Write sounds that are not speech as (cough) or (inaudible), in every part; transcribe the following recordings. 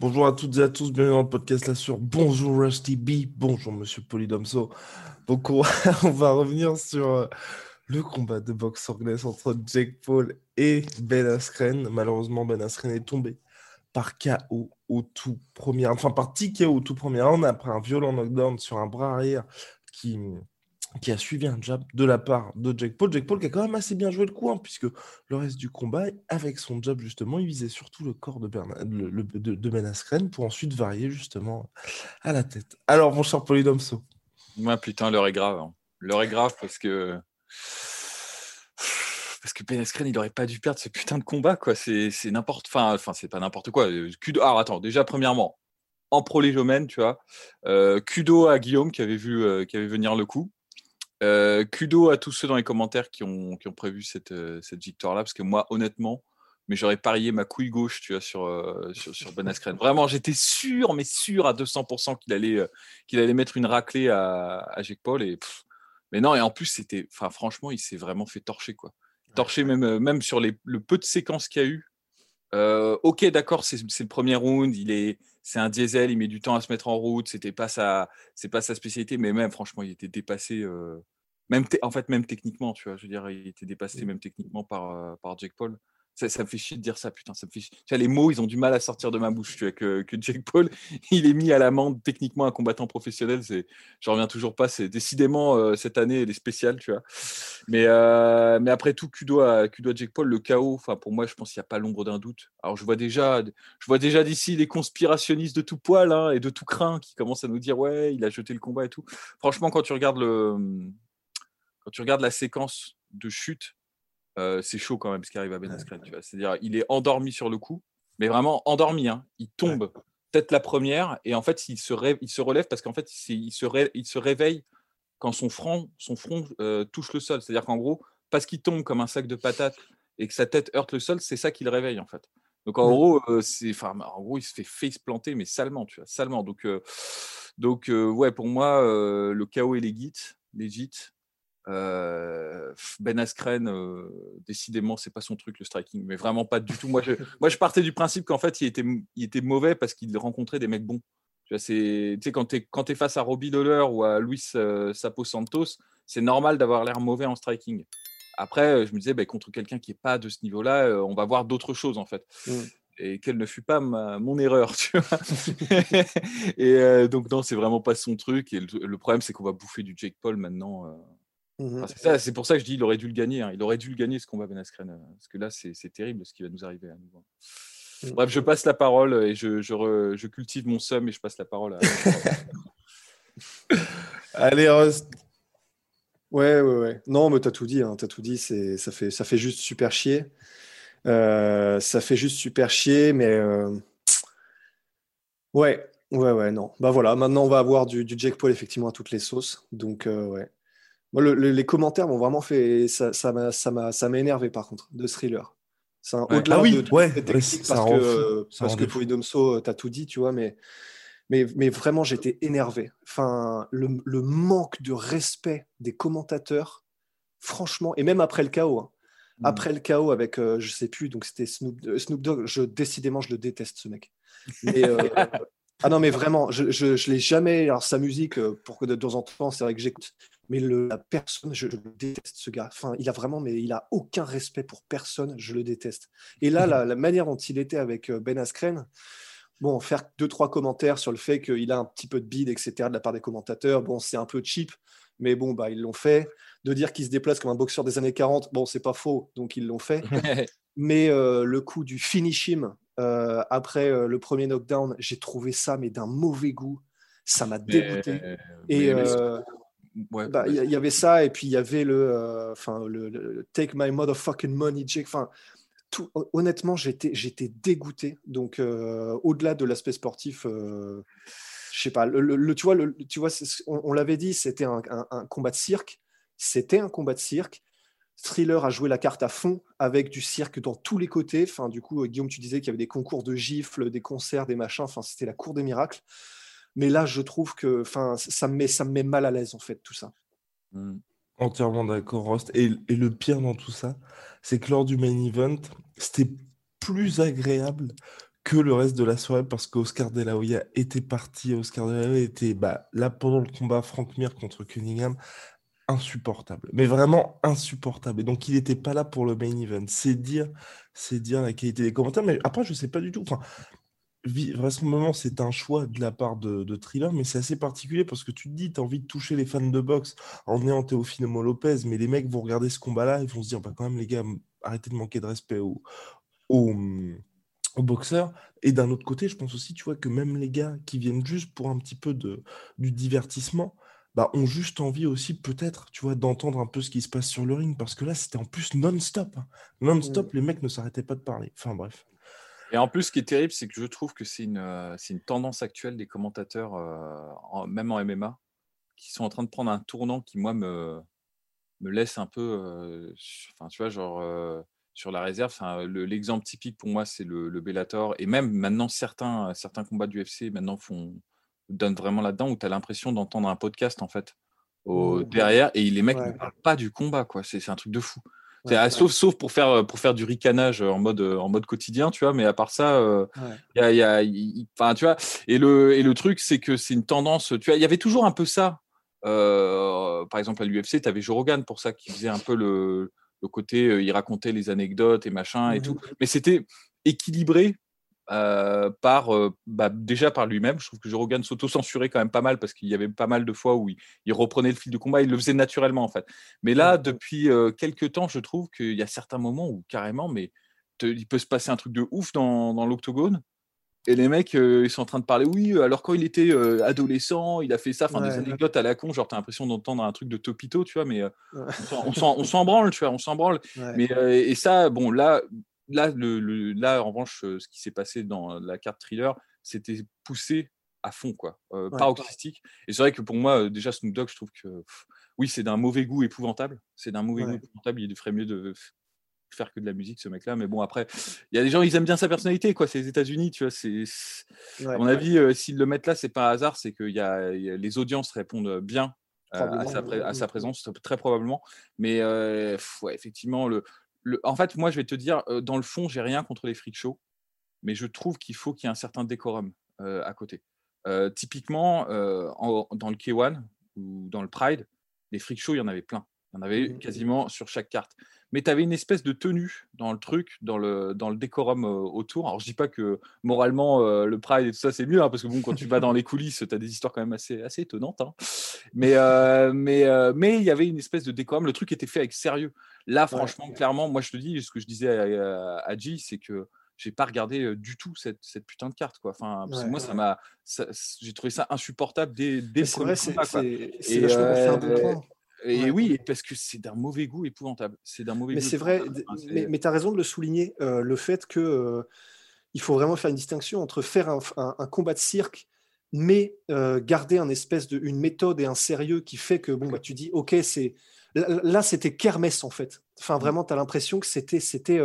Bonjour à toutes et à tous, bienvenue dans le podcast là sur Bonjour Rusty B, bonjour Monsieur Polydomso. Donc on, (laughs) on va revenir sur euh, le combat de boxe anglaise entre Jake Paul et Ben Askren. Malheureusement, Ben Askren est tombé par KO au tout premier, enfin par TKO au tout premier round après un violent knockdown sur un bras arrière qui, a suivi un jab de la part de Jake Paul. Jake Paul qui a quand même assez bien joué le coup, hein, puisque le reste du combat, avec son jab justement, il visait surtout le corps de, de Ben Askren pour ensuite varier justement à la tête. Alors, mon cher Polydomso, Ouais, putain, l'heure est grave. hein. L'heure est grave parce que. Parce que Ben Askren, il aurait pas dû perdre ce putain de combat, quoi. C'est n'importe. Enfin, enfin c'est pas n'importe quoi. Euh. Alors, attends, déjà, premièrement, en pro légomène, tu vois. euh, kudo à Guillaume qui avait vu, euh, qui avait venir le coup. Euh, kudo à tous ceux dans les commentaires qui ont, qui ont prévu cette, euh, cette victoire-là, parce que moi, honnêtement, mais j'aurais parié ma couille gauche, tu vois, sur, sur, Ben Askren. Vraiment, j'étais sûr, mais sûr à 200% qu'il allait, qu'il allait mettre une raclée à, à Jake Paul. Et, mais non, et en plus, c'était, enfin, franchement, il s'est vraiment fait torcher, quoi. Torcher même, euh, même sur les, le peu de séquences qu'il y a eu. Euh, ok, d'accord, c'est le premier round, il est, c'est un diesel, il met du temps à se mettre en route, c'était pas sa, c'est pas sa spécialité, mais même franchement, il était dépassé, euh, même en fait même techniquement, tu vois, je veux dire, il était dépassé même techniquement par par Jake Paul. Ça, ça me fait chier de dire ça, putain, ça me fait les mots, ils ont du mal à sortir de ma bouche, tu vois, que, que Jake Paul, (laughs) il est mis à l'amende techniquement un combattant professionnel, c'est, j'en reviens toujours pas, c'est décidément euh, cette année, elle est spéciale, tu vois. Mais, euh, mais après tout, Kudo à, à Jake Paul, le chaos, pour moi, je pense qu'il n'y a pas l'ombre d'un doute. Alors je vois déjà, je vois déjà d'ici les conspirationnistes de tout poil hein, et de tout craint qui commencent à nous dire ouais, il a jeté le combat et tout. Franchement, quand tu regardes le, quand tu regardes la séquence de chute, euh, c'est chaud quand même ce qui arrive à Ben Askren. tu vois. C'est-à-dire, il est endormi sur le coup, mais vraiment endormi. hein. Il tombe peut-être la première et en fait, il se, ré- il se relève parce qu'en fait, il, se, ré- il se réveille quand son front, son front euh, touche le sol. C'est-à-dire qu'en gros, parce qu'il tombe comme un sac de patates et que sa tête heurte le sol, c'est ça qui le réveille en fait. Donc en gros, euh, c'est, enfin, en gros, il se fait face planter, mais salement, tu vois, salement. Donc, donc ouais, pour moi, le chaos est legit, legit. Euh, ben Askren, euh, décidément, c'est pas son truc le striking, mais vraiment pas du tout. Moi, je, moi, je partais du principe qu'en fait, il était, il était mauvais parce qu'il rencontrait des mecs bons. Tu sais, quand tu es, face à Robbie Lawler ou à Luis euh, Sapo Santos, c'est normal d'avoir l'air mauvais en striking. Après, euh, je me disais, bah, contre quelqu'un qui est pas de ce niveau-là, euh, on va voir d'autres choses en fait. Mm. Et quelle ne fut pas ma- mon erreur, tu vois. (laughs) et euh, donc, non, c'est vraiment pas son truc. Et le, le problème, c'est qu'on va bouffer du Jake Paul maintenant. euh. Enfin, c'est pour ça que je dis il aurait dû le gagner. hein. Il aurait dû le gagner ce combat Ben Askren. euh, Parce que là, c'est terrible ce qui va nous arriver à nouveau. Mm. Bref, je passe la parole et je, je, re- je cultive mon seum et je passe la parole à. (laughs) allez, Rust. Ouais, ouais, ouais. Non, mais t'as tout dit, hein, t'as tout dit. Ça fait, ça fait juste super chier. Euh, ça fait juste super chier, mais euh, ouais, ouais, ouais, non. Bah voilà, maintenant on va avoir du, du Paul effectivement à toutes les sauces. Donc euh, ouais. Moi, le- le- les commentaires m'ont vraiment fait, ça, ça m'a, ça m'a, ça m'a énervé par contre de thriller. C'est un- Ouais. au-delà Ah oui, de, de ouais, technique parce que, euh, parce que euh, t'as tout dit, tu vois, mais, mais, mais vraiment j'étais énervé. Enfin, le, le manque de respect des commentateurs, franchement, et même après le chaos. hein. Mm. Après le chaos avec, euh, je sais plus, donc c'était Snoop, euh, Snoop Dogg, je, décidément, je le déteste, ce mec. Mais, euh, (laughs) ah non, mais vraiment, je, je l'ai jamais. Alors, sa musique, pour que de temps en temps, c'est vrai que j'écoute, mais le, la personne, je, je le déteste, ce gars. Enfin, il a vraiment, mais il a aucun respect pour personne, je le déteste. Et là, la, la manière dont il était avec euh, Ben Askren, bon, faire deux, trois commentaires sur le fait qu'il a un petit peu de bide, etc., de la part des commentateurs, bon, c'est un peu cheap. Mais bon, bah, ils l'ont fait. De dire qu'il se déplace comme un boxeur des années 40, bon, c'est pas faux, donc ils l'ont fait. mais euh, le coup du finish him euh, après euh, le premier knockdown, j'ai trouvé ça, mais d'un mauvais goût. Ça m'a dégoûté. et bah, il y, avait ça, et puis il y avait le, enfin, le, Take My Motherfucking Money, Jake. Enfin, tout, honnêtement, j'étais, j'étais dégoûté. Donc, au-delà de l'aspect sportif, je sais pas, le, tu vois, le, tu vois on, l'avait dit, c'était un, combat de cirque. C'était un combat de cirque. Thriller a joué la carte à fond avec du cirque dans tous les côtés. Enfin, du coup, Guillaume, tu disais qu'il y avait des concours de gifles, des concerts, des machins. Enfin, c'était la cour des miracles. Mais là, je trouve que, enfin, ça me met, ça me met mal à l'aise en fait tout ça. Mmh. Entièrement d'accord, Rost. Et, et, le pire dans tout ça, c'est que lors du main event, c'était plus agréable que le reste de la soirée parce qu'Oscar De La Hoya était parti. Oscar De La Hoya était bah, là pendant le combat Frank Mir contre Cunningham. Insupportable, mais vraiment insupportable. Et donc, il n'était pas là pour le main event. C'est dire, c'est dire la qualité des commentaires. Mais après, je ne sais pas du tout. Enfin, vraisemblablement, c'est un choix de la part de, de Thriller, mais c'est assez particulier parce que tu te dis, tu as envie de toucher les fans de boxe en ayant Théophile Lopez, mais les mecs vont regarder ce combat-là, ils vont se dire, bah, quand même, les gars, arrêtez de manquer de respect au au boxeur. Et d'un autre côté, je pense aussi, tu vois, que même les gars qui viennent juste pour un petit peu de, du divertissement, bah, ont juste envie aussi, peut-être, tu vois, d'entendre un peu ce qui se passe sur le ring. Parce que là, c'était en plus non-stop. Hein. Non-stop, mmh. les mecs ne s'arrêtaient pas de parler. Enfin, bref. Et en plus, ce qui est terrible, c'est que je trouve que c'est une, euh, c'est une tendance actuelle des commentateurs, euh, même en MMA, qui sont en train de prendre un tournant qui, moi, me, me laisse un peu. Euh, enfin, tu vois, genre sur la réserve. L'exemple typique pour moi, c'est le, Bellator. Et même maintenant, certains, certains combats du UFC maintenant font, donnent vraiment là-dedans où tu as l'impression d'entendre un podcast en fait au, mmh. derrière et les mecs ne parlent pas du combat. quoi C'est un truc de fou. Sauf, sauf pour faire, pour faire du ricanage en mode, en mode quotidien, tu vois, mais à part ça, il y a, enfin, tu vois, et le, et le truc, c'est que c'est une tendance, tu vois, il y avait toujours un peu ça. par exemple, à l'UFC, tu avais Joe Rogan pour ça, qui faisait un peu le, le côté, il racontait les anecdotes et machin et mmh tout. Mais c'était équilibré par bah, déjà par lui-même. Je trouve que Joe Rogan s'auto-censurait quand même pas mal parce qu'il y avait pas mal de fois où il, reprenait le fil du combat, il le faisait naturellement en fait. Mais là, depuis quelques temps, je trouve qu'il y a certains moments où carrément, mais il peut se passer un truc de ouf dans, dans l'octogone et les mecs, euh, ils sont en train de parler, oui, alors quand il était euh, adolescent, il a fait ça, enfin des anecdotes à la con, genre t'as l'impression d'entendre un truc de Topito, tu vois, mais euh, on s'en branle, tu vois, on s'en branle. Mais, et ça, bon, là, là, le, là, en revanche, ce qui s'est passé dans la carte thriller, c'était poussé à fond, quoi, pas autistique. Et c'est vrai que pour moi, déjà, Snoop Dogg, je trouve que, oui, c'est d'un mauvais goût épouvantable. C'est d'un mauvais goût épouvantable. Il ferait mieux de faire que de la musique, ce mec-là. Mais bon, après, il y a des gens, ils aiment bien sa personnalité, quoi. C'est les États-Unis, tu vois. C'est, à mon avis, euh, s'ils le mettent là, c'est pas un hasard, c'est que y a, les audiences répondent bien euh, à, sa, à, sa, présence, très probablement. Mais euh, ouais, effectivement, le, le, en fait, moi, je vais te dire, dans le fond, j'ai rien contre les freak shows, mais je trouve qu'il faut qu'il y ait un certain décorum à côté. typiquement, dans le K1 ou dans le Pride, les freak shows, il y en avait plein. Il y en avait mmh quasiment sur chaque carte mais tu avais une espèce de tenue dans le truc, dans le, dans le décorum autour. Alors, je dis pas que moralement, le Pride et tout ça, c'est mieux, hein, parce que bon, quand tu vas dans les coulisses, tu as des histoires quand même assez, assez étonnantes. Hein. Mais mais mais il y avait une espèce de décorum. Le truc était fait avec sérieux. Là, franchement, clairement, moi, je te dis, ce que je disais à, à, c'est que j'ai pas regardé du tout cette, cette, putain de carte quoi. Enfin, moi ça m'a, j'ai trouvé ça insupportable dès, dès le premier combat. C'est Et oui, parce que c'est d'un mauvais goût épouvantable. C'est d'un mauvais mais c'est vrai, mais, tu as raison de le souligner, euh, le fait que euh, il faut vraiment faire une distinction entre faire un, combat de cirque, mais euh, garder un espèce de, une méthode et un sérieux qui fait que bon, bah, tu dis, ok, c'est là, c'était kermesse en fait. Enfin, mmh. vraiment, tu as l'impression que c'était. c'était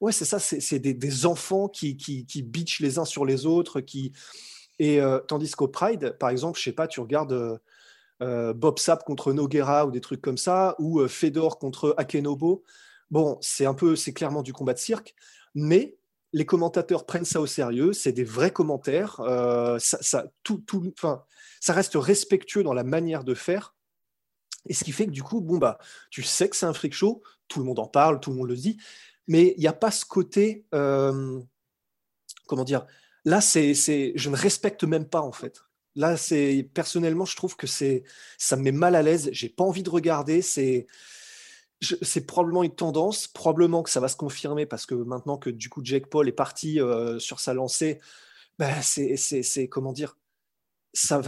ouais, c'est ça, c'est des, des, enfants qui, qui, qui bitchent les uns sur les autres. Qui... Et tandis qu'au Pride, par exemple, je sais pas, tu regardes euh, Bob Sapp contre Noguera ou des trucs comme ça, ou euh, Fedor contre Akenobo. Bon, c'est un peu, c'est clairement du combat de cirque, mais les commentateurs prennent ça au sérieux, c'est des vrais commentaires, euh, ça, tout, tout, ça reste respectueux dans la manière de faire. Et ce qui fait que du coup, bon, bah, tu sais que c'est un freak show, tout le monde en parle, tout le monde le dit, mais il n'y a pas ce côté, comment dire, là, c'est, je ne respecte même pas en fait. Là, c'est personnellement, je trouve que ça me met mal à l'aise. J'ai pas envie de regarder. C'est probablement une tendance, probablement que ça va se confirmer parce que maintenant que du coup Jake Paul est parti euh, sur sa lancée, ben c'est comment dire, ça.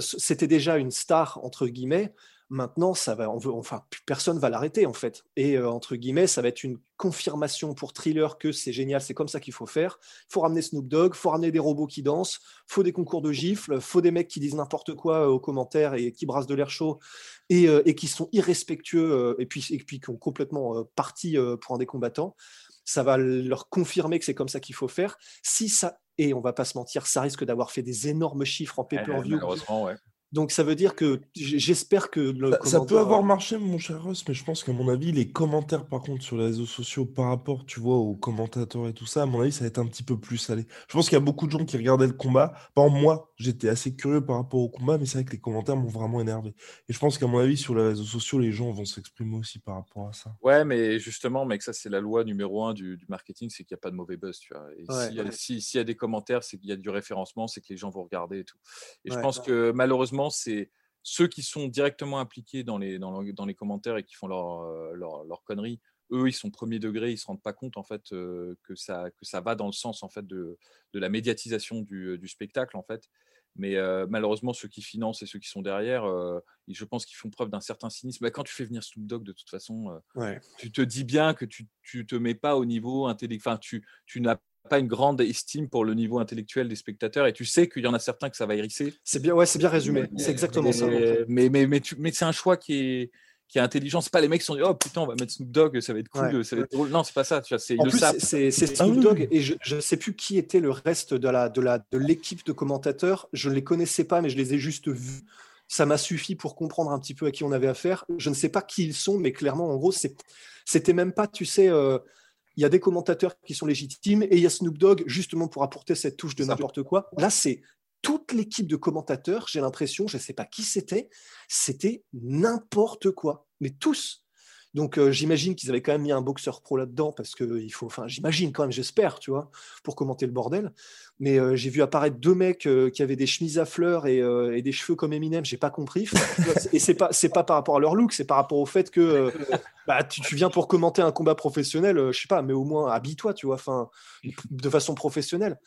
C'était déjà une star entre guillemets. Maintenant, ça va, on veut, enfin, personne va l'arrêter en fait. Et euh, entre guillemets, ça va être une confirmation pour Thriller que c'est génial, c'est comme ça qu'il faut faire. Il faut ramener Snoop Dogg, il faut ramener des robots qui dansent, il faut des concours de gifles, il faut des mecs qui disent n'importe quoi euh, aux commentaires et qui brassent de l'air chaud et, euh, et, qui sont irrespectueux et puis, et puis qui ont complètement parti pour un des combattants. Ça va leur confirmer que c'est comme ça qu'il faut faire. Si ça, et on va pas se mentir, ça risque d'avoir fait des énormes chiffres en pay-per-view. ouais. Donc ça veut dire que j'espère que le ça, ça, peut avoir marché, mon cher Russ, mais je pense qu'à mon avis, les commentaires, par contre, sur les réseaux sociaux par rapport, tu vois, aux commentateurs et tout ça, à mon avis, ça va être un petit peu plus salé. Je pense qu'il y a beaucoup de gens qui regardaient le combat. Par moi, j'étais assez curieux par rapport au combat, mais c'est vrai que les commentaires m'ont vraiment énervé. Et je pense qu'à mon avis, sur les réseaux sociaux, les gens vont s'exprimer aussi par rapport à ça. Ouais, mais justement, mec, ça c'est la loi numéro un du, du marketing, c'est qu'il n'y a pas de mauvais buzz, tu vois. Et Ouais, s'il y, a- ouais. si- s'il y a des commentaires, c'est qu'il y a du référencement, c'est que les gens vont regarder et tout. Et je Ouais. pense que malheureusement, c'est ceux qui sont directement impliqués dans les, dans, le- dans les commentaires et qui font leur, euh, leur, leur connerie, eux, ils sont premier degré, ils se rendent pas compte en fait euh, que ça que ça va dans le sens en fait de, de la médiatisation du, du spectacle en fait. Mais euh, malheureusement, ceux qui financent et ceux qui sont derrière, euh, je pense qu'ils font preuve d'un certain cynisme. Bah, quand tu fais venir Snoop Dogg, de toute façon, euh, Ouais. tu te dis bien que tu tu te mets pas au niveau intellectuel, enfin tu, tu n'as pas une grande estime pour le niveau intellectuel des spectateurs et tu sais qu'il y en a certains que ça va hérisser. C'est bien, ouais, c'est bien résumé. C'est exactement mais, ça. Mais, mais, mais, mais c'est un choix qui est, qui est intelligent. C'est pas les mecs qui sont dit oh putain on va mettre Snoop Dogg, ça va être cool, Ouais. ça va être drôle. Non c'est pas ça. Tu vois, c'est En le plus, savent. c'est c'est Snoop. Dogg et je ne sais plus qui était le reste de la de la de l'équipe de commentateurs. Je ne les connaissais pas, mais je les ai juste vus. Ça m'a suffi pour comprendre un petit peu à qui on avait affaire. Je ne sais pas qui ils sont, mais clairement, en gros, c'est- c'était même pas, tu sais, euh, il y a des commentateurs qui sont légitimes et il y a Snoop Dogg justement pour apporter cette touche de n'importe quoi. Là, c'est toute l'équipe de commentateurs. J'ai l'impression, je ne sais pas qui c'était, c'était n'importe quoi, mais tous. Donc euh, j'imagine qu'ils avaient quand même mis un boxeur pro là-dedans parce que il faut, enfin j'imagine quand même, j'espère, tu vois, pour commenter le bordel. Mais euh, j'ai vu apparaître deux mecs euh, qui avaient des chemises à fleurs et, et des cheveux comme Eminem, j'ai pas compris. (laughs) et c'est pas, c'est pas par rapport à leur look, c'est par rapport au fait que bah, tu, tu viens pour commenter un combat professionnel, je sais pas, mais au moins habille-toi, tu vois, enfin de façon professionnelle.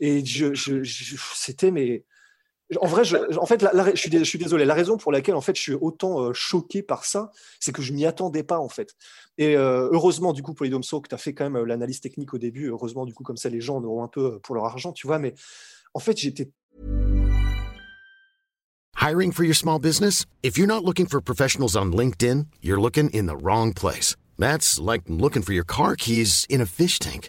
Et je, je- je- c'était mais en vrai, je, en fait, la- la- je, suis, je suis désolé. La raison pour laquelle, en fait, je suis autant euh, choqué par ça, c'est que je m'y attendais pas, en fait. Et euh, heureusement, du coup, Polydomso, que tu as fait quand même euh, l'analyse technique au début. Heureusement, du coup, comme ça, les gens en auront un peu euh, pour leur argent, tu vois. Mais en fait, j'étais Hiring for your small business? If you're not looking for professionals on LinkedIn, you're looking in the wrong place. That's like looking for your car keys in a fish tank.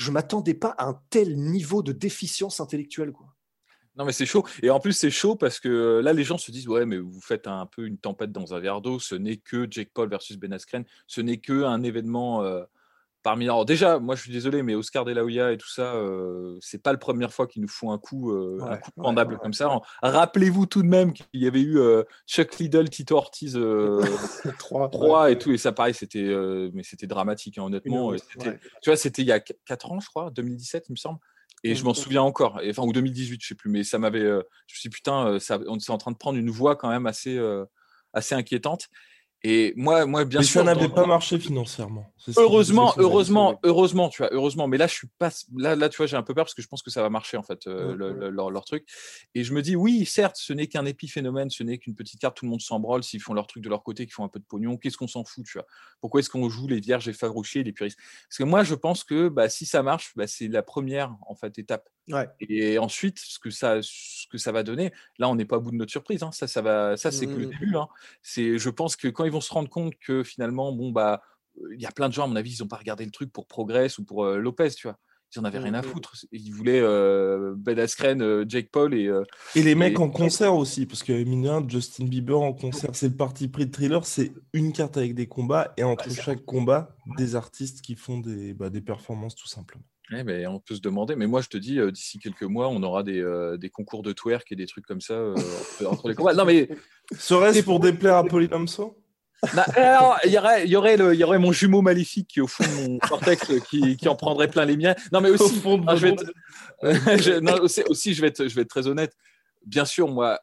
Je m'attendais pas à un tel niveau de déficience intellectuelle, quoi. Non, mais c'est chaud. Et en plus, c'est chaud parce que euh, là, les gens se disent Ouais, mais vous faites un peu une tempête dans un verre d'eau. Ce n'est que Jake Paul versus Ben Askren. Ce n'est que un événement euh, parmi. Alors, déjà, moi, je suis désolé, mais Oscar De La Hoya et tout ça, euh, c'est pas la première fois qu'ils nous font un coup, euh, un coup pendable ouais. comme ça. Rappelez-vous tout de même qu'il y avait eu euh, Chuck Liddell, Tito Ortiz euh, (laughs) Trois, 3 et tout. Et ça, pareil, c'était euh, mais c'était dramatique, hein, honnêtement. Tu vois, c'était il y a 4 ans, je crois, 2017, il me semble. Et je m'en Mhm. souviens encore, Et- enfin, ou 2018, je sais plus, mais ça m'avait. euh, je me suis dit, putain, euh, ça, on est en train de prendre une voie quand même assez, euh, assez inquiétante. Et moi, moi bien Mais sûr. ça n'avait pas marché financièrement. Heureusement, heureusement, heureusement, tu vois, heureusement. Mais là, je suis pas. Là, là, tu vois, j'ai un peu peur parce que je pense que ça va marcher en fait, euh, le- le- leur, leur truc. Et je me dis, oui, certes, ce n'est qu'un épiphénomène, ce n'est qu'une petite carte. Tout le monde s'en branle s'ils font leur truc de leur côté, qu'ils font un peu de pognon. Qu'est-ce qu'on s'en fout, tu vois? Pourquoi est-ce qu'on joue les vierges effarouchées, les puristes? Parce que moi, je pense que bah, si ça marche, bah, c'est la première en fait étape. Ouais. Et ensuite, ce que ça, ce que ça va donner, là, on n'est pas au bout de notre surprise. hein. Ça, ça va, ça, c'est que le Mhm. début. hein. C'est, je pense que quand ils vont se rendre compte que finalement, bon bah, il y a plein de gens, à mon avis, ils n'ont pas regardé le truc pour Progress ou pour euh, Lopez, tu vois. Ils en avaient rien à Mhm. foutre. Ils voulaient euh, Ben Askren, euh, Jake Paul et. euh, Et les mecs Et- en concert aussi, parce que mine Justin Bieber en concert, c'est le parti pris de thriller, c'est une carte avec des combats, et entre chaque combat, des artistes qui font des, bah, des performances tout simplement. ouais, mais on peut se demander. Mais moi, je te dis, euh, d'ici quelques mois, on aura des, euh, des concours de twerk et des trucs comme ça euh, entre, les combats. Non, mais Serait-ce pour déplaire à Polydomso Alors, il y aurait, il y aurait le, il y aurait mon jumeau maléfique qui est au fond de mon (laughs) cortex qui, qui en prendrait plein les miens. Non, mais Au aussi, fond de non, je vais être, (laughs) je- non, aussi, aussi, je vais être, je vais être très honnête. Bien sûr, moi,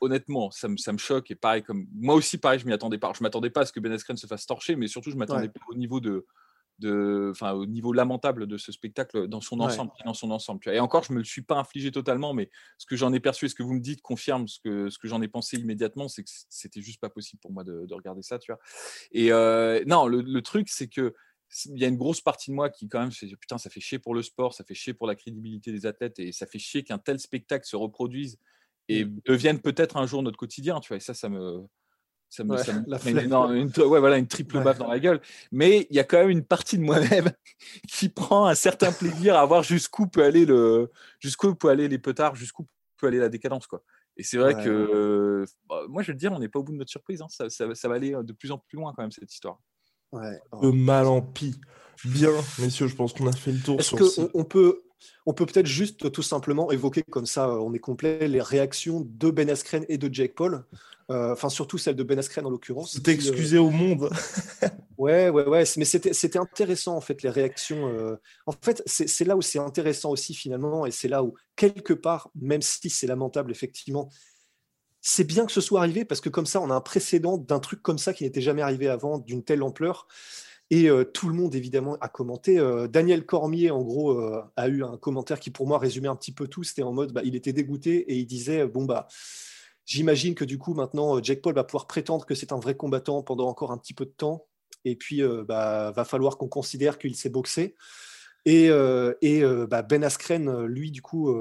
honnêtement, ça me, ça me choque et pareil comme moi aussi, pareil, je m'y attendais pas. Je m'attendais pas à ce que Ben Askren se fasse torcher, mais surtout, je m'attendais Ouais. pas au niveau de, de, enfin, au niveau lamentable de ce spectacle dans son Ouais. ensemble, dans son ensemble. tu vois. Et encore, je me le suis pas infligé totalement, mais ce que j'en ai perçu et ce que vous me dites confirme ce que, ce que j'en ai pensé immédiatement, c'est que c'était juste pas possible pour moi de, de regarder ça, tu vois. Et euh, non, le, le truc, c'est que il y a une grosse partie de moi qui quand même se dit putain, ça fait chier pour le sport, ça fait chier pour la crédibilité des athlètes et ça fait chier qu'un tel spectacle se reproduise et devienne peut-être un jour notre quotidien, tu vois. Et ça, ça me ça me, Ouais, ça me la met une, flemme. énorme- une- ouais, voilà, une triple Ouais. baffe dans la gueule. Mais il y a quand même une partie de moi-même (laughs) qui prend un certain plaisir à voir jusqu'où peut aller le, jusqu'où peut aller les petards, jusqu'où peut aller la décadence, quoi. Et c'est vrai Ouais, que, euh, bah, moi, je veux te dire, on n'est pas au bout de notre surprise. hein. Ça, ça- ça va aller de plus en plus loin quand même cette histoire. Ouais. De mal en pis. Bien, messieurs, je pense qu'on a fait le tour Est-ce qu'on on peut, on peut peut-être juste tout simplement évoquer comme ça, euh, on est complet, les réactions de Ben Askren et de Jake Paul, Euh, enfin surtout celle de Ben Askren en l'occurrence. C'est qui, euh, au monde. (laughs) Ouais, ouais, ouais. Mais c'était, intéressant, en fait, les réactions. euh, En fait, c'est, c'est là où c'est intéressant aussi, finalement, et c'est là où, quelque part, même si c'est lamentable, effectivement, c'est bien que ce soit arrivé parce que comme ça, on a un précédent d'un truc comme ça qui n'était jamais arrivé avant, d'une telle ampleur. Et euh, tout le monde, évidemment, a commenté. Euh, Daniel Cormier, en gros, euh, a eu un commentaire qui, pour moi, résumait un petit peu tout. C'était en mode, bah, il était dégoûté et il disait, bon, bah, j'imagine que du coup, maintenant, Jake Paul va pouvoir prétendre que c'est un vrai combattant pendant encore un petit peu de temps. Et puis, bah, va falloir qu'on considère qu'il s'est boxé. Et, bah, Ben Askren, lui, du coup,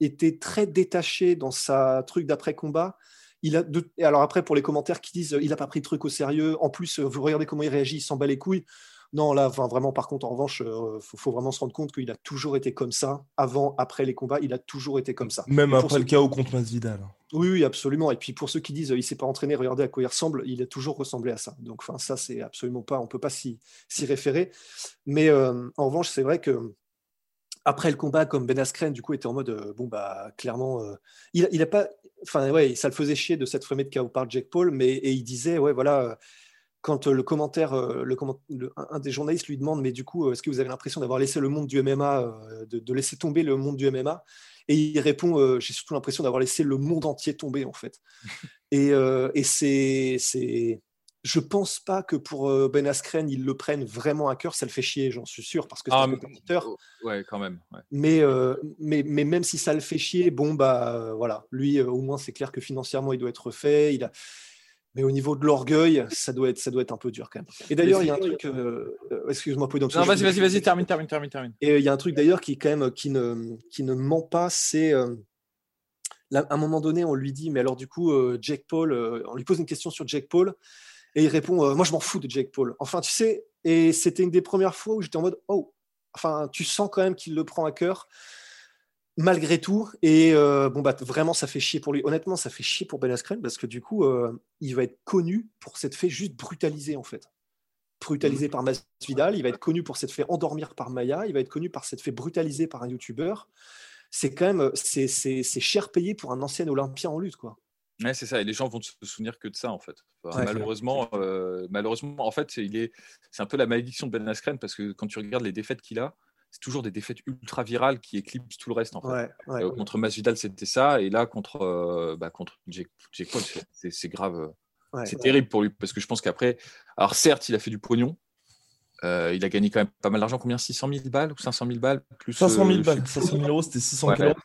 était très détaché dans sa truc d'après-combat. Il a de... et alors après, pour les commentaires qui disent euh, il n'a pas pris le truc au sérieux, en plus, euh, vous regardez comment il réagit, il s'en bat les couilles. Non, là, enfin, vraiment, par contre, en revanche, il faut, faut vraiment se rendre compte qu'il a toujours été comme ça. Avant, après les combats, il a toujours été comme ça. Même après le qui- chaos contre Masvidal. oui, oui, absolument. Et puis pour ceux qui disent euh, il s'est pas entraîné, regardez à quoi il ressemble, il a toujours ressemblé à ça. Donc, enfin, ça, c'est absolument pas, on peut pas s'y s'y référer. Mais euh, en revanche, c'est vrai que après le combat, comme Ben Askren, du coup, était en mode euh, bon, bah, clairement, euh, il, il a pas, enfin, ouais, ça le faisait chier de cette famille de KO par Jack Paul, mais et il disait, ouais, voilà. euh, quand euh, le commentaire, euh, le un des journalistes lui demande, mais du coup, est-ce que vous avez l'impression d'avoir laissé le monde du MMA, de, de laisser tomber le monde du MMA Et il répond, euh, j'ai surtout l'impression d'avoir laissé le monde entier tomber, en fait. (laughs) Et, euh, et c'est, je pense pas que pour euh, Ben Askren, ils le prennent vraiment à cœur. Ça le fait chier, j'en suis sûr, parce que c'est Ah, un compétiteur. Ouais, quand même. ouais. Mais, euh, mais, mais même si ça le fait chier, bon, bah euh, voilà, lui, euh, au moins, c'est clair que financièrement, il doit être refait. Il a... Mais au niveau de l'orgueil, ça doit, être, ça doit être un peu dur quand même. Et d'ailleurs, il y a un truc. euh, Excuse-moi, Paul, donc, Non, vas-y, vas-y, vas-y, termine, termine, termine, termine. et euh, il y a un truc d'ailleurs qui quand même qui ne, qui ne ment pas, c'est euh, à un moment donné, on lui dit, mais alors du coup, Jake Paul, on lui pose une question sur Jake Paul, et il répond, euh, moi je m'en fous de Jake Paul. Enfin, tu sais, et c'était une des premières fois où j'étais en mode, oh, enfin, tu sens quand même qu'il le prend à cœur. Malgré tout, et euh, bon bah vraiment ça fait chier pour lui. Honnêtement, ça fait chier pour Ben Askren parce que du coup, euh, il va être connu pour s'être fait juste brutaliser en fait brutalisé par Masvidal, il va être connu pour s'être fait endormir par Maya, il va être connu par s'être fait brutaliser par un youtubeur. C'est quand même, c'est cher payé pour un ancien Olympien en lutte, quoi. Ouais, c'est ça. Et les gens vont se souvenir que de ça, en fait. Enfin, Ouais. malheureusement, euh, malheureusement, en fait, c'est- il est, c'est un peu la malédiction de Ben Askren parce que quand tu regardes les défaites qu'il a, c'est toujours des défaites ultra virales qui éclipsent tout le reste, en fait. Ouais, ouais. Euh, contre Masvidal, c'était ça, et là contre euh, bah, contre Jake, Jake Paul, c'est- grave. euh, ouais. c'est terrible pour lui parce que je pense qu'après, alors certes, il a fait du pognon. euh, il a gagné quand même pas mal d'argent. Combien? 600 000 balles ou 500 000 balles plus 500 000 euh, balles. je sais 500 000 euros, c'était 600 Ouais. 000 euros.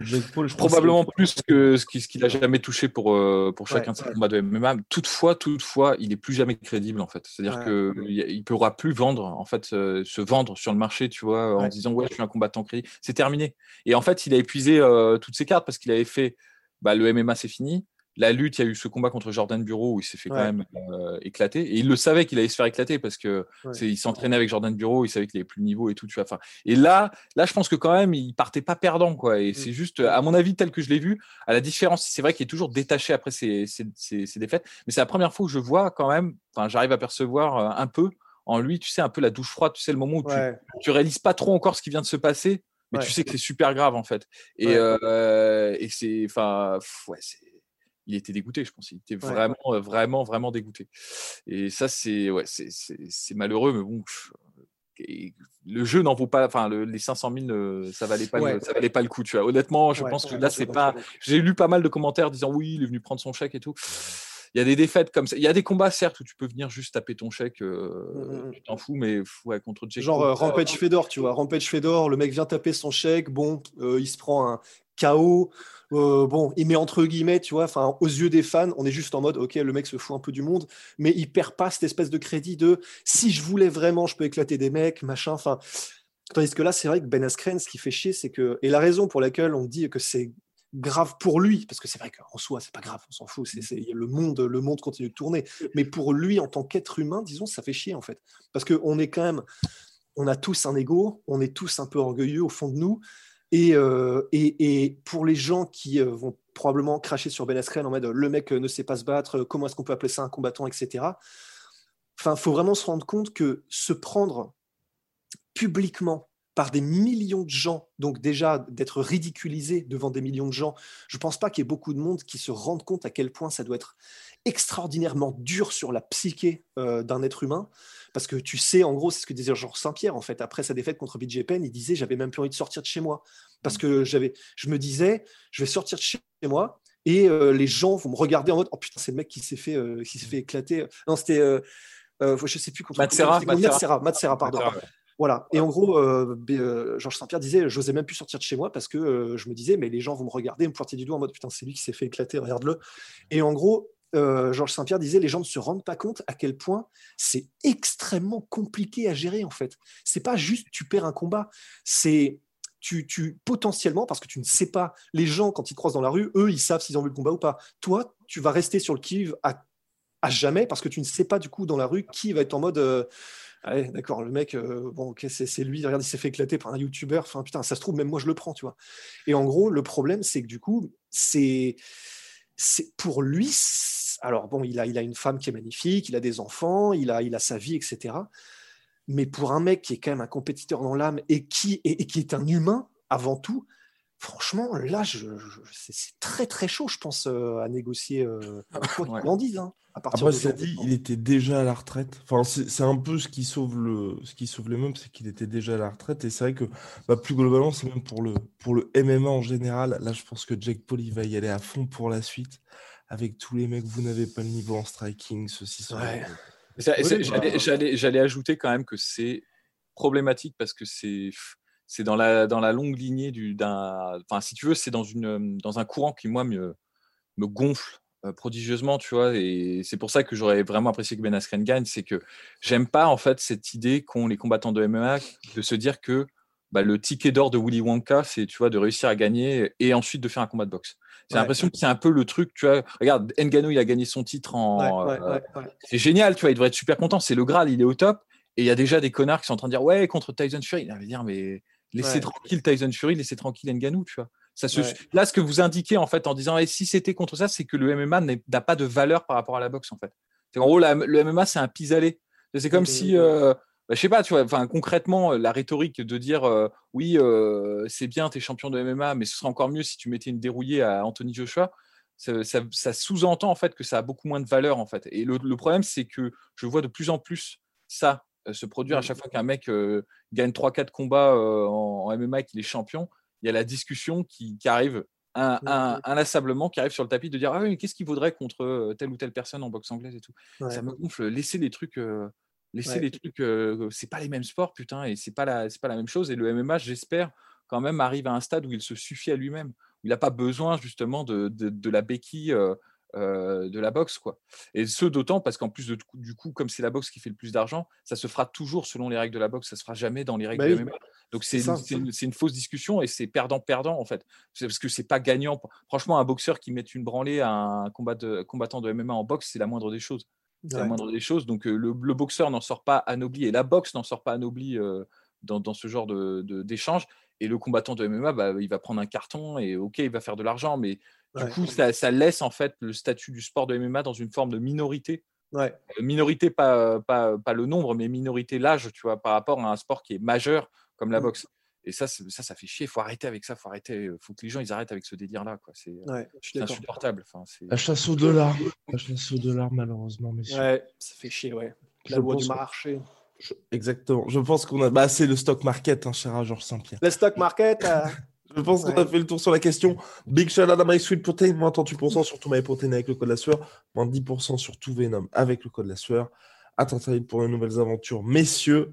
Jake Paul, je crois que Probablement plus que ce qu'il qu'il a jamais touché pour, euh, pour chacun Ouais, de ses ouais. combats de MMA. Toutefois, toutefois, il est plus jamais crédible en fait. C'est-à-dire Ouais. que il y a- il pourra plus vendre en fait, euh, se vendre sur le marché, tu vois, en disant ouais, je suis un combattant crédible. C'est terminé. Et en fait, il a épuisé euh, toutes ses cartes parce qu'il avait fait bah, le MMA, c'est fini. La lutte, il y a eu ce combat contre Jordan Bureau où il s'est fait quand même euh, éclater. Et il le savait qu'il allait se faire éclater parce que Ouais. il s'entraînait avec Jordan Bureau, il savait qu'il avait plus le niveau et tout. Tu vois. Enfin, et là, là, je pense que quand même, il partait pas perdant. Quoi. Et Mm. c'est juste, à mon avis, tel que je l'ai vu, à la différence, c'est vrai qu'il est toujours détaché après ses, ses- ses- ses défaites. Mais c'est la première fois où je vois quand même, enfin, j'arrive à percevoir euh, un peu en lui, tu sais, un peu la douche froide, tu sais, le moment où tu, Ouais. tu réalises pas trop encore ce qui vient de se passer, mais Ouais. tu sais que c'est super grave en fait. Et, Ouais. euh, et c'est, enfin, ouais, c'est, il était dégoûté, je pense. Il était Ouais. vraiment, euh, vraiment, vraiment dégoûté. Et ça, c'est, ouais, malheureux, mais bon. et le jeu n'en vaut pas, enfin, le- les 500 000, euh, ça valait pas, le- ça valait pas le coup, tu vois. Honnêtement, je Ouais, pense que là, c'est pas. J'ai lu pas mal de commentaires disant oui, il est venu prendre son chèque et tout. Il y a des défaites comme ça. Il y a des combats, certes, où tu peux venir juste taper ton chèque, euh, Mm, mm, tu t'en fous, mais ouais, contre Jake Genre Paul, euh, Rampage Fedor, tu vois. Rampage Fedor, le mec vient taper son chèque, bon, euh, il se prend un KO. euh, bon, il met entre guillemets, tu vois, enfin, aux yeux des fans, on est juste en mode, ok, le mec se fout un peu du monde, mais il perd pas cette espèce de crédit de si je voulais vraiment, je peux éclater des mecs, machin, enfin. Tandis que là, c'est vrai que Ben Askren, ce qui fait chier, c'est que. Et la raison pour laquelle on dit que c'est grave pour lui, parce que c'est vrai qu'en soi, c'est pas grave, on s'en fout, c'est, le, monde, le monde continue de tourner. Mais pour lui, en tant qu'être humain, disons, ça fait chier, en fait. Parce qu'on est quand même. On a tous un ego, on est tous un peu orgueilleux au fond de nous. Et, euh, et, pour les gens qui euh, vont probablement cracher sur Ben Askren en mode le mec euh, ne sait pas se battre, comment est-ce qu'on peut appeler ça un combattant, etc. Enfin, faut vraiment se rendre compte que se prendre publiquement par des millions de gens, donc déjà d'être ridiculisé devant des millions de gens, je pense pas qu'il y ait beaucoup de monde qui se rendent compte à quel point ça doit être extraordinairement dur sur la psyché d'un être humain, parce que tu sais, en gros, c'est ce que disait Georges Saint-Pierre, en fait, après sa défaite contre BJ Penn, il disait, j'avais même plus envie de sortir de chez moi, parce que j'avais, je me disais, je vais sortir de chez moi, et euh, les gens vont me regarder en mode, oh putain, c'est le mec qui s'est fait, euh, qui s'est fait éclater. Non, c'était, euh, euh, je sais plus contre. Serra, Matt Serra, pardon. Ouais. Voilà. Et en gros, Georges Saint-Pierre disait J'osais même plus sortir de chez moi parce que je me disais, mais les gens vont me regarder, me pointer du doigt en mode Putain, c'est lui qui s'est fait éclater, regarde-le. Et en gros, euh, Georges Saint-Pierre disait Les gens ne se rendent pas compte à quel point c'est extrêmement compliqué à gérer, en fait. C'est pas juste tu perds un combat, c'est. Tu, tu potentiellement, parce que tu ne sais pas, les gens, quand ils croisent dans la rue, eux, ils savent s'ils ont vu le combat ou pas. Toi, tu vas rester sur le kiv à, jamais parce que tu ne sais pas du coup dans la rue qui va être en mode euh, d'accord, le mec, euh, bon, ok, c'est c'est lui, regarde, il s'est fait éclater par un youtubeur. Enfin, putain, ça se trouve, même moi, je le prends, tu vois. Et en gros, le problème, c'est que du coup, c'est. C'est Pour lui, alors bon, il a, il a une femme qui est magnifique, il a des enfants, il a, il a sa vie, etc. Mais pour un mec qui est quand même un compétiteur dans l'âme et qui, et qui est un humain avant tout, franchement, là, je, je- c'est très très chaud, je pense, euh, à négocier, euh, quoi Ouais. qu'il en dise. hein, à partir Après, ça d'aujourd'hui. dit, il était déjà à la retraite. Enfin, c'est un peu ce qui sauve le, ce qui sauve les meubles, c'est qu'il était déjà à la retraite. Et c'est vrai que, bah, plus globalement, c'est même pour le, pour le MMA en général. Là, je pense que Jake Paul, il va y aller à fond pour la suite. Avec tous les mecs, vous n'avez pas le niveau en striking, ceci, cela. Ouais. Bah- J'allais j'allais- j'allais ajouter quand même que c'est problématique parce que c'est c'est dans la, dans la longue lignée du- d'un. Enfin, si tu veux, c'est dans, une, dans un courant qui, moi, me, me gonfle euh, prodigieusement, tu vois. Et c'est pour ça que j'aurais vraiment apprécié que Ben Askren gagne. C'est que j'aime pas, en fait, cette idée qu'ont les combattants de MMA de se dire que bah, le ticket d'or de Willy Wonka, c'est, tu vois, de réussir à gagner et ensuite de faire un combat de boxe. J'ai Ouais. l'impression que c'est un peu le truc, tu vois. Regarde, Ngannou, il a gagné son titre en. Ouais, euh, c'est génial, tu vois, il devrait être super content. C'est le Graal, il est au top. Et il y a déjà des connards qui sont en train de dire Ouais, contre Tyson Fury. Il va dire Mais laissez Ouais. tranquille Tyson Fury, laissez tranquille Ngannou, tu vois. Ça se... Ouais. Là, ce que vous indiquez en fait en disant Eh, si c'était contre ça, c'est que le MMA n'a pas de valeur par rapport à la boxe en fait. C'est en gros, la- le MMA, c'est un pis-aller. C'est comme si. euh, bah, je sais pas, tu vois, enfin, concrètement, la rhétorique de dire euh, oui, euh, c'est bien, tu es champion de MMA, mais ce serait encore mieux si tu mettais une dérouillée à Anthony Joshua, ça, ça- ça sous-entend en fait que ça a beaucoup moins de valeur en fait. Et le, le problème, c'est que je vois de plus en plus ça se produire à chaque fois qu'un mec euh, gagne 3-4 combats euh, en, en MMA et qu'il est champion. Il y a la discussion qui, qui arrive un, un- inlassablement, qui arrive sur le tapis de dire ah oui, mais qu'est-ce qu'il vaudrait contre euh, telle ou telle personne en boxe anglaise et tout? Ouais. Ça me gonfle. Laissez les trucs. euh, Laissez Ouais. les trucs, euh, c'est pas les mêmes sports, putain, et c'est pas la, c'est pas la même chose. Et le MMA, j'espère, quand même, arrive à un stade où il se suffit à lui-même, où il n'a pas besoin justement de, de, de la béquille euh, de la boxe, quoi. Et ce d'autant parce qu'en plus de, du coup, comme c'est la boxe qui fait le plus d'argent, ça se fera toujours selon les règles de la boxe, ça se fera jamais dans les règles Bah de. MMA. Donc c'est une, une- fausse discussion et c'est perdant-perdant en fait. Parce que c'est pas gagnant. Franchement, un boxeur qui met une branlée à un combat de, combattant de MMA en boxe, c'est la moindre des choses. C'est la moindre des choses. Donc euh, le, le boxeur n'en sort pas anobli et la boxe n'en sort pas anobli euh, dans, dans ce genre de- de- d'échange. Et le combattant de MMA, bah, il va prendre un carton et ok, il va faire de l'argent, mais du Ouais. coup, ça, ça laisse en fait le statut du sport de MMA dans une forme de minorité. Ouais. Euh, Minorité, pas, pas, pas le nombre, mais minorité l'âge, tu vois, par rapport à un sport qui est majeur comme la Mm. boxe. Et ça, ça, ça fait chier. Il faut arrêter avec ça. Il faut arrêter. faut que les gens ils arrêtent avec ce délire-là. C'est Ouais, insupportable. Enfin, La chasse au dollar. La chasse au dollar, malheureusement, messieurs. Ouais, ça fait chier, ouais. La loi du marché. Je- Exactement. Je pense qu'on a. Bah, c'est le stock market, hein, cher à Georges Saint-Pierre. Le stock market. euh, (laughs) Je pense qu'on a fait le tour sur la question. Big shout out à My Sweet Protein, moins 38% sur tout My Protein avec le code la sueur, moins 10% sur tout Venom avec le code la sueur. À très vite pour de nouvelles aventures, messieurs.